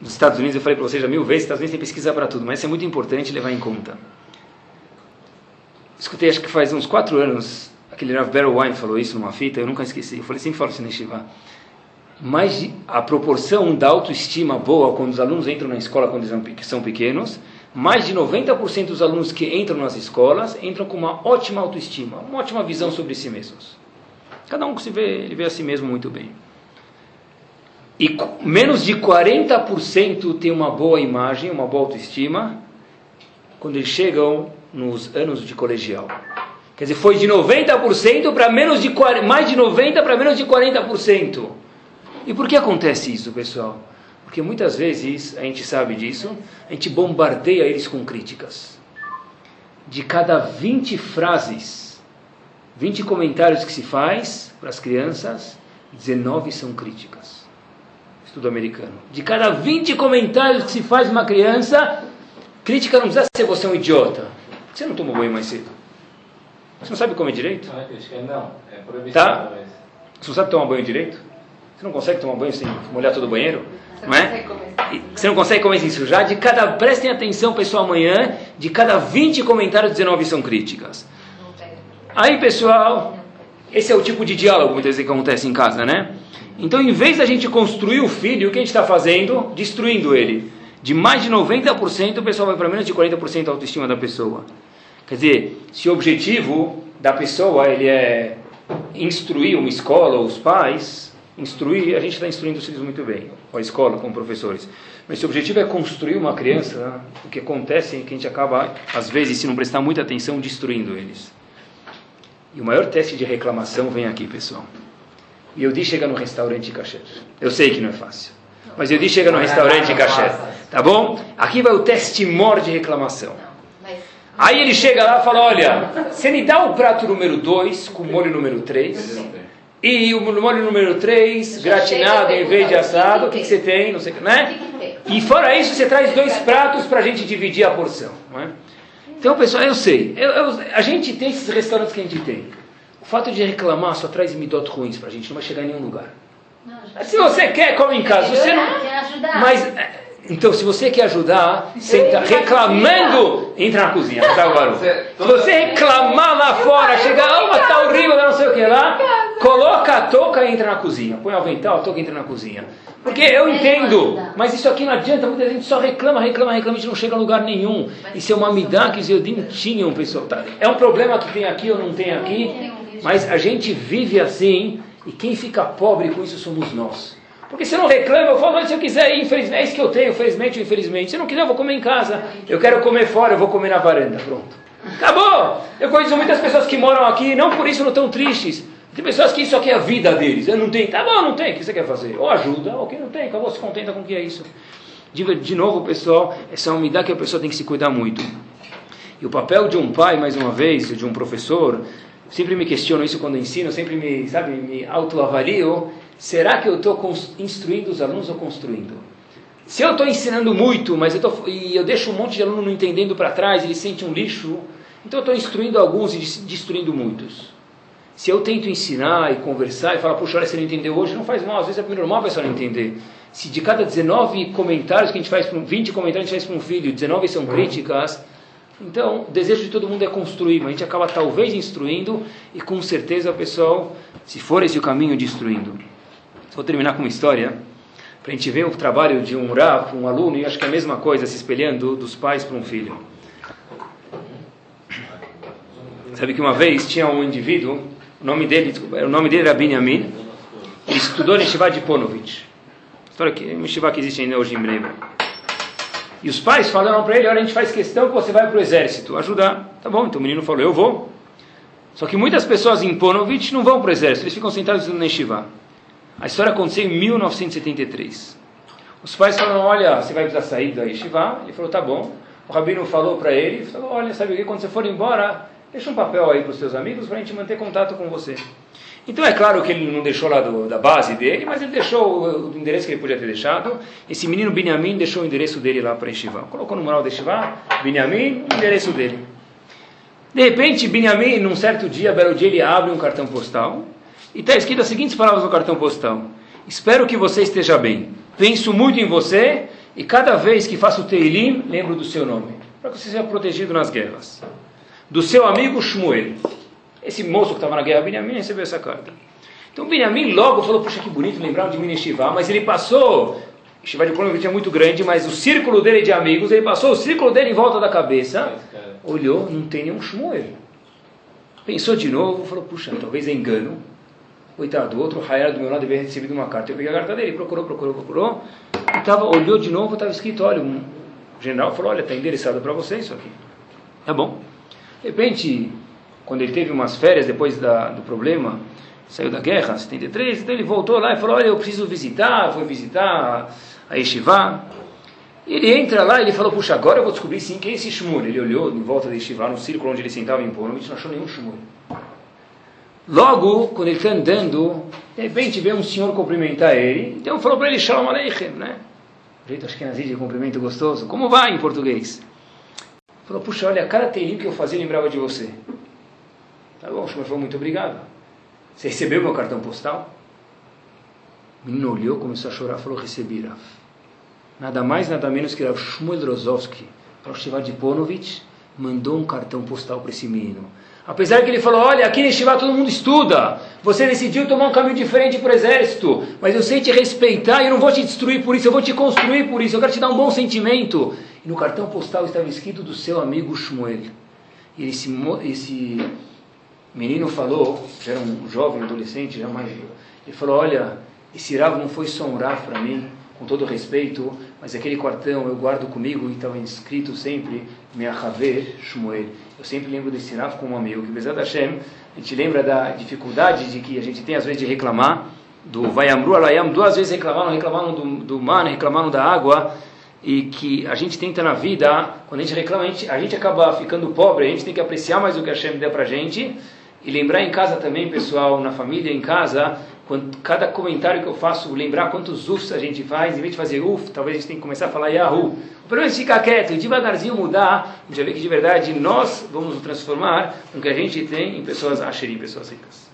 nos Estados Unidos, eu falei para vocês já mil vezes, Estados Unidos tem pesquisa para tudo, mas isso é muito importante levar em conta. Escutei, acho que faz uns quatro anos, aquele Rav Barrow Wine falou isso numa fita, eu nunca esqueci, eu falei, sempre falo isso na. Mas a proporção da autoestima boa quando os alunos entram na escola quando eles são pequenos, mais de 90% dos alunos que entram nas escolas entram com uma ótima autoestima, uma ótima visão sobre si mesmos. Cada um se vê, ele vê a si mesmo muito bem e menos de 40% tem uma boa imagem, uma boa autoestima, quando eles chegam nos anos de colegial. Quer dizer, foi de 90% para menos de mais de 90 para menos de 40%. E por que acontece isso, pessoal? Porque muitas vezes, a gente sabe disso, a gente bombardeia eles com críticas. De cada 20 frases, 20 comentários que se faz para as crianças, 19 são críticas. Estudo americano. De cada 20 comentários que se faz uma criança, crítica não precisa ser você um idiota. Você não tomou banho mais cedo. Você não sabe comer direito? Não é crítica, não. É proibição. Tá? Mas... Você não sabe tomar banho direito? Você não consegue tomar banho sem molhar todo o banheiro? Não é? Você não consegue comer sem sujar? De cada, prestem atenção, pessoal, amanhã, de cada 20 comentários, 19 são críticas. Aí, pessoal, esse é o tipo de diálogo muitas vezes que acontece em casa, né? Então, em vez da gente construir o filho, o que a gente está fazendo? Destruindo ele. De mais de 90%, o pessoal vai para menos de 40% a autoestima da pessoa. Quer dizer, se o objetivo da pessoa ele é instruir uma escola ou os pais, instruir, a gente está instruindo os filhos muito bem, ou a escola com professores. Mas se o objetivo é construir uma criança, o que acontece é que a gente acaba, às vezes, se não prestar muita atenção, destruindo eles. E o maior teste de reclamação vem aqui, pessoal. E eu chega no restaurante kasher. Eu sei que não é fácil. Mas eu chega no restaurante kasher. Tá bom? Aqui vai o teste mor de reclamação. Aí ele chega lá e fala: Olha, você me dá o prato número 2 com molho número 3 e o molho número 3 gratinado em vez de assado. O que, que você tem? Não sei, né? E fora isso, você traz dois pratos para a gente dividir a porção. Não é? Então, pessoal, eu sei. Eu, eu, a gente tem esses restaurantes que a gente tem. O fato de reclamar só traz imidot ruins para a gente, não vai chegar em nenhum lugar. Se você quer, come em casa. Se você não, mas então, se você quer ajudar, senta reclamando, entra na cozinha. Tá, agora. Se você reclamar lá fora, chegar, oh, tá horrível, não sei o que lá, coloca a touca e entra na cozinha. Põe o avental, a touca e entra na cozinha. Porque eu entendo, mas isso aqui não adianta, muita gente só reclama, reclama, reclama, a gente não chega a lugar nenhum. Isso é uma midá que os Yodim tinham, pessoal. Tá? É um problema que tem aqui ou não tem aqui, mas a gente vive assim, e quem fica pobre com isso somos nós. Porque se eu não reclama, eu falo, se eu quiser infelizmente, é isso que eu tenho, felizmente ou infelizmente. Se eu não quiser, eu vou comer em casa. Eu quero comer fora, eu vou comer na varanda. Pronto. Acabou! Eu conheço muitas pessoas que moram aqui, não por isso não estão tristes. Tem pessoas que isso aqui é a vida deles. Eu não tenho. Tá bom, não tem. O que você quer fazer? Ou ajuda, ou que não tem. Acabou, se contenta com o que é isso. De, de novo, pessoal, essa é uma umidade que a pessoa tem que se cuidar muito. E o papel de um pai, mais uma vez, de um professor, sempre me questiono isso quando ensino, sempre me, sabe, me autoavalio Será que eu estou instruindo os alunos ou construindo? Se eu estou ensinando muito, mas eu tô, e eu deixo um monte de aluno não entendendo para trás, ele sente um lixo, então eu estou instruindo alguns e destruindo muitos. Se eu tento ensinar e conversar e falar, puxa, olha, você não entendeu hoje, não faz mal, às vezes é normal a pessoa não entender. Se de cada 19 comentários que a gente faz, 20 comentários que a gente faz para um filho, 19 são críticas, então o desejo de todo mundo é construir, mas a gente acaba talvez instruindo e com certeza o pessoal, se for esse o caminho, destruindo. Vou terminar com uma história, para a gente ver o trabalho de um Rav, um aluno, e acho que é a mesma coisa, se espelhando dos pais para um filho. Sabe que uma vez tinha um indivíduo, o nome dele, o nome dele era Binyamin, ele estudou em Shiva de Ponovich. História que, um Shiva que existe ainda hoje em breve. E os pais falaram para ele, olha, a gente faz questão que você vai para o exército ajudar. Tá bom, então o menino falou, eu vou. Só que muitas pessoas em Ponovich não vão para o exército, eles ficam sentados no Yeshiva. A história aconteceu em 1973. Os pais falaram, olha, você vai precisar sair da Yeshiva. Ele falou, tá bom. O rabino falou para ele, falou, olha, sabe o que? Quando você for embora, deixa um papel aí para os seus amigos para a gente manter contato com você. Então é claro que ele não deixou lá do, da base dele, mas ele deixou o, o, endereço que ele podia ter deixado. Esse menino Binyamin deixou o endereço dele lá para a Yeshiva. Colocou no mural da Yeshiva, Binyamin, o endereço dele. De repente, Binyamin, num certo dia, belo dia, ele abre um cartão postal e está escrito as seguintes palavras no cartão postal: Espero que você esteja bem. Penso muito em você e cada vez que faço Teilim, lembro do seu nome, para que você seja protegido nas guerras. Do seu amigo Shmuel. Esse moço que estava na guerra, Benjamin, recebeu essa carta. Então Benjamin logo falou: Puxa, que bonito lembrar de mim Shivá, mas ele passou. Shivá de Ponovitch é muito grande, mas o círculo dele de amigos, ele passou o círculo dele em volta da cabeça, olhou, não tem nenhum Shmuel. Pensou de novo, falou: Puxa, talvez é engano. Coitado, o outro Hayar do meu lado ter recebido uma carta. Eu peguei a carta dele, procurou, procurou, procurou. E tava, olhou de novo, estava escrito: olha, um general falou: olha, está endereçado para você isso aqui. Tá bom. De repente, quando ele teve umas férias depois da, do problema, saiu da guerra, 73, então ele voltou lá e falou: olha, eu preciso visitar. Foi visitar a Yeshiva. Ele entra lá e ele falou, puxa, agora eu vou descobrir sim quem é esse Shmuel. Ele olhou em volta da Yeshiva, no círculo onde ele sentava em Ponovitch, não achou nenhum Shmuel. Logo, quando ele está andando, de repente vê um senhor cumprimentar ele, então falou para ele, Shalom Aleichem, né? jeito acho que é de cumprimento gostoso. Como vai em português? Falou, puxa, olha, cada teirinho que eu fazia lembrava de você. Tá bom, o Shmuel falou, muito obrigado. Você recebeu meu cartão postal? O menino olhou, começou a chorar, falou, recebi, Rav. Nada mais, nada menos que Rav Shmuel Drozovsky, Rosh de Ponovitch, mandou um cartão postal para esse menino. Apesar que ele falou, olha, aqui em Shiva todo mundo estuda, você decidiu tomar um caminho diferente para o exército, mas eu sei te respeitar e eu não vou te destruir por isso, eu vou te construir por isso, eu quero te dar um bom sentimento. E no cartão postal estava escrito do seu amigo Shmuel. E esse, esse menino falou, já era um jovem, adolescente, já mais... Ele falou, olha, esse Rav não foi só um Rav para mim, com todo respeito, mas aquele cartão eu guardo comigo e estava inscrito sempre Meachaver Shmuel. Eu sempre lembro desse Rav como amigo, que Bezat Hashem, a gente lembra da dificuldade de que a gente tem às vezes de reclamar, do Vayamru Alayam, duas vezes reclamaram, reclamaram do, do man, reclamaram da água, e que a gente tenta na vida, quando a gente reclama, a gente, a gente acaba ficando pobre, a gente tem que apreciar mais o que Hashem deu para a gente, e lembrar em casa também, pessoal, na família, em casa, quando, cada comentário que eu faço, lembrar quantos ufs a gente faz, em vez de fazer uf, talvez a gente tenha que começar a falar Yahoo. Pelo menos ficar quieto e devagarzinho mudar, já vê que de verdade nós vamos transformar o que a gente tem em pessoas asherim, pessoas ricas.